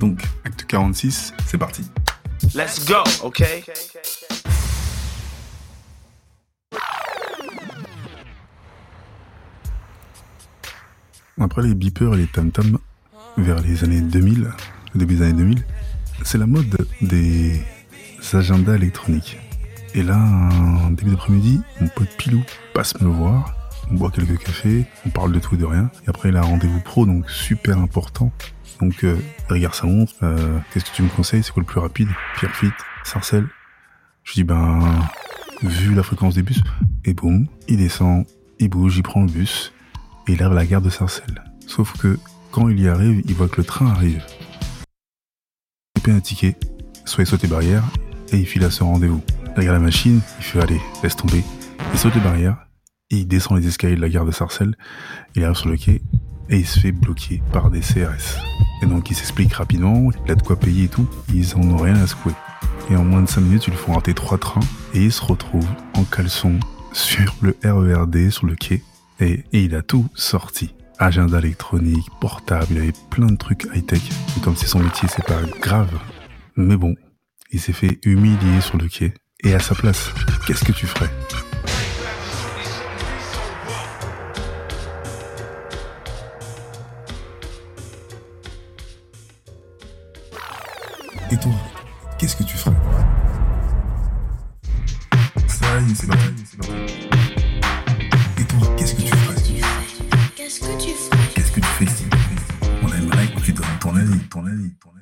Donc, acte 46, c'est parti. Let's go, okay? Après les beepers et les tam-tams, vers les années 2000, le début des années 2000, c'est la mode des agendas électroniques. Et là, un début d'après-midi, mon pote Pilou passe me voir, on boit quelques cafés, on parle de tout et de rien, et après il a un rendez-vous pro, donc super important. Donc euh, regarde sa montre, euh, qu'est-ce que tu me conseilles, c'est quoi le plus rapide? Pierrefitte, Sarcelles? Je dis ben, vu la fréquence des bus, et boum, il descend, il bouge, il prend le bus, et il arrive à la gare de Sarcelles. Sauf que quand il y arrive, il voit que le train arrive. Il paie un ticket, soit il saute les barrières, et il file à son rendez-vous. Il regarde la machine, il fait allez, laisse tomber. Il saute les barrières, il descend les escaliers de la gare de Sarcelles, il arrive sur le quai, et il se fait bloquer par des CRS. Et donc il s'explique rapidement, il a de quoi payer et tout, ils en ont rien à secouer. Et en moins de 5 minutes, ils font rater trois trains, et il se retrouve en caleçon sur le RERD, sur le quai, et, il a tout sorti. Agenda électronique, portable, il avait plein de trucs high-tech. Comme c'est son métier, c'est pas grave. Mais bon, il s'est fait humilier sur le quai. Et à sa place, qu'est-ce que tu ferais? Et toi, qu'est-ce que tu ferais Ça y est, c'est parti. Et toi, qu'est-ce que tu ferais? Qu'est-ce que tu ferais? Qu'est-ce que tu fais On aimerait que tu donnes ton avis, ton avis, ton avis.